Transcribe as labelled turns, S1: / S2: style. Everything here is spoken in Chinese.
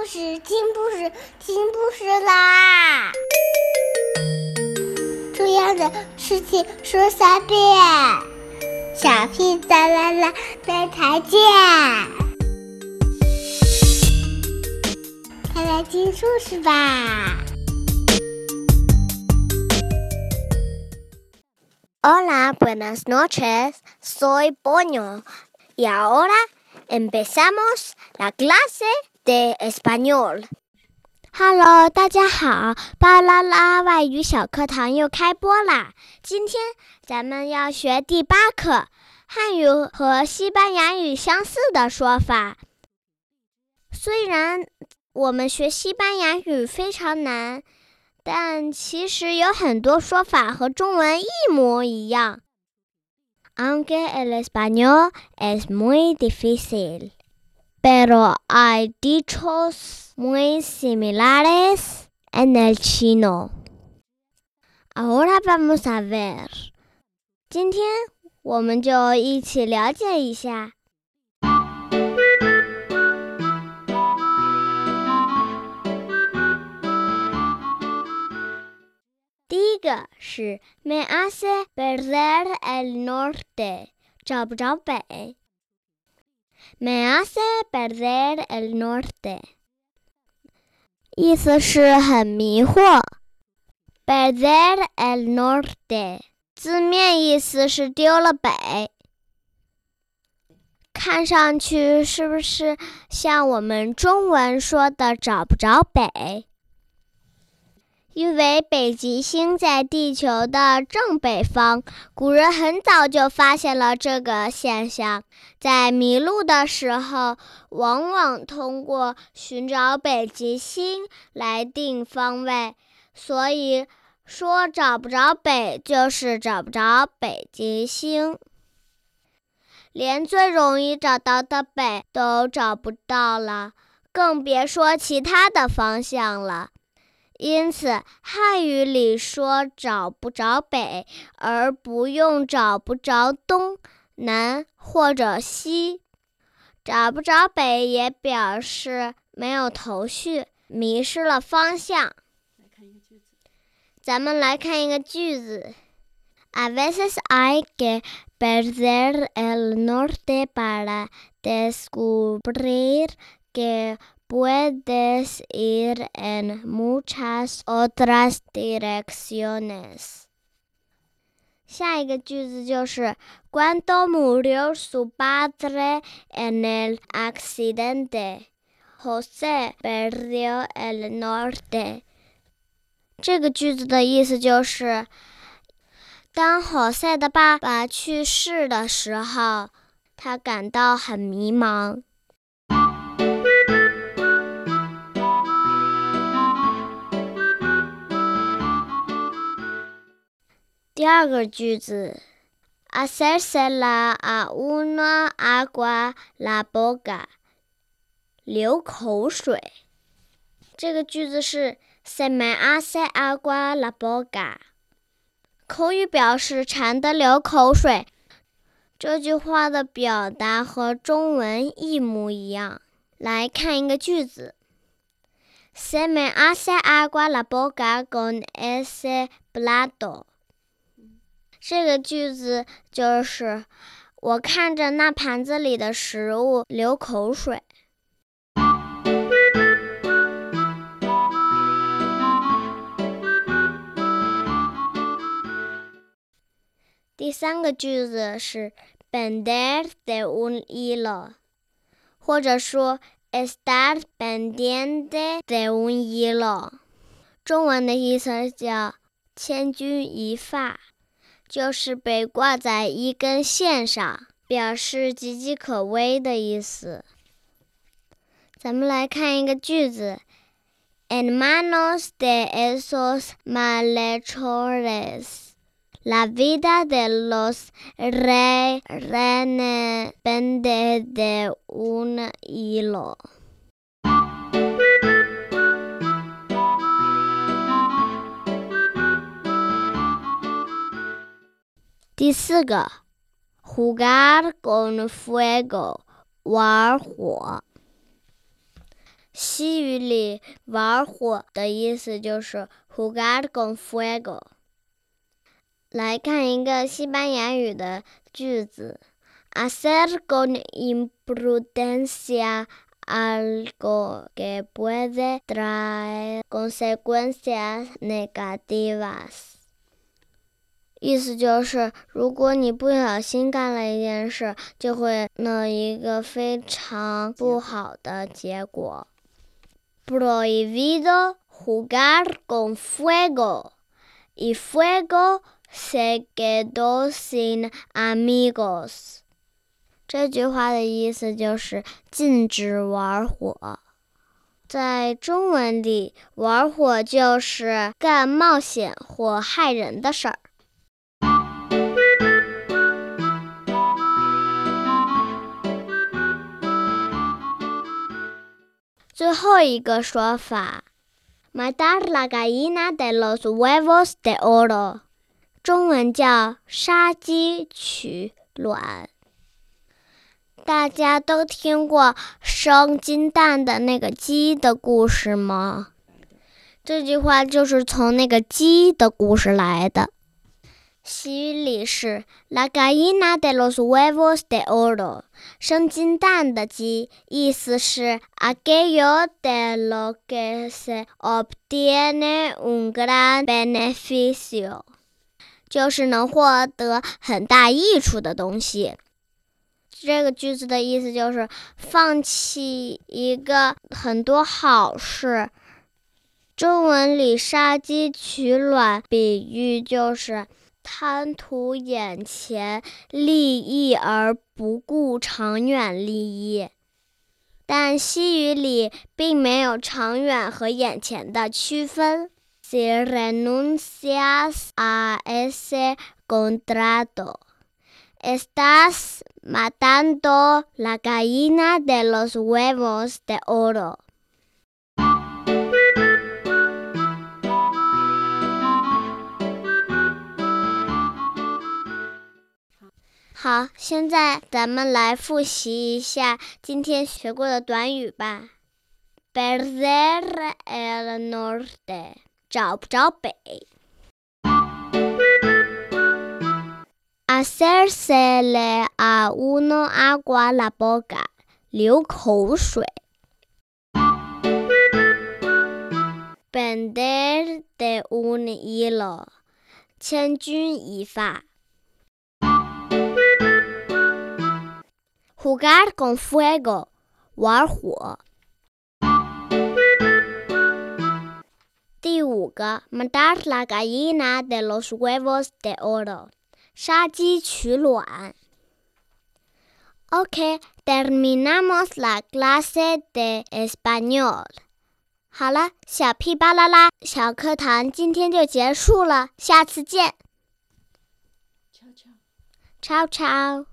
S1: 故事，听故事，听故事啦！重要的事情说三遍，小屁哒啦啦，明天见！快来听故事吧
S2: ！Hola, buenas noches. Soy Boño. Y ahora empezamos la clase. De español。
S3: Hello，大家好，巴啦啦外语小课堂又开播啦！今天咱们要学第八课，汉语和西班牙语相似的说法。虽然我们学西班牙语非常难，但其实有很多说法和中文一模一样。Aunque el español es muy difícil. pero hay dichos muy similares en el chino. Ahora vamos a ver. 今天我们就一起了解一下。第一个是 me hace perder el norte，找不着北。 Me hace perder el norte，意思是很迷惑。Perder el norte，字面意思是丢了北。看上去是不是像我们中文说的找不着北？因为北极星在地球的正北方，古人很早就发现了这个现象。在迷路的时候，往往通过寻找北极星来定方位。所以说，找不着北就是找不着北极星。连最容易找到的北都找不到了，更别说其他的方向了。因此，汉语里说找不着北，而不用找不着东南或者西。找不着北也表示没有头绪，迷失了方向。咱们来看一个句子：A veces hay que perder el norte para descubrir que Puedes ir en muchas otras direcciones。下一个句子就是：Cuando murió su padre en el accidente, José perdió el norte。这个句子的意思就是，当 Jose 的爸爸去世的时候，他感到很迷茫。二个句子，hacerse a una agua la boca，流口水。这个句子是 se me hace agua la boca，口语表示馋得流口水。这句话的表达和中文一模一样。来看一个句子，se me hace agua la boca con ese plato。这个句子就是我看着那盘子里的食物流口水。第三个句子是 “bender de un hilo”，或者说 “estar pendiente de un hilo”，中文的意思叫“千钧一发”。就是被挂在一根线上，表示岌岌可危的意思。咱们来看一个句子：En manos de esos malhechores, la vida de los reyes depende de un hilo。第四个，jugar con fuego，玩火。西语里玩火的意思就是 jugar con fuego。来看一个西班牙语的句子：hacer con imprudencia algo que puede traer consecuencias negativas。意思就是，如果你不小心干了一件事，就会弄一个非常不好的结果。Prohibido jugar con fuego y fuego se quedó sin amigos。这句话的意思就是禁止玩火。在中文里，玩火就是干冒险或害人的事儿。最后一个说法，matar la gallina de los huevos de oro，中文叫杀鸡取卵。大家都听过生金蛋的那个鸡的故事吗？这句话就是从那个鸡的故事来的。西语里是 la gallina de los huevos de oro，生金蛋的鸡，意思是 aquello de lo que se obtiene un gran beneficio，就是能获得很大益处的东西。这个句子的意思就是放弃一个很多好事。中文里杀鸡取卵，比喻就是。贪图眼前利益而不顾长远利益，但西语里并没有长远和眼前的区分。Si renuncias a ese contrato, estás matando la gallina de los huevos de oro. 好，现在咱们来复习一下今天学过的短语吧。Perder el norte，找不着北。Hacérsele a uno agua la boca，流口水。Pender de un hilo，千钧一发。Jugar con fuego，玩火。第五个，matar la gallina de los huevos de oro，杀鸡取卵。OK，terminamos la clase de español。好了，小屁巴啦啦小课堂今天就结束了，下次见。Ciao ciao。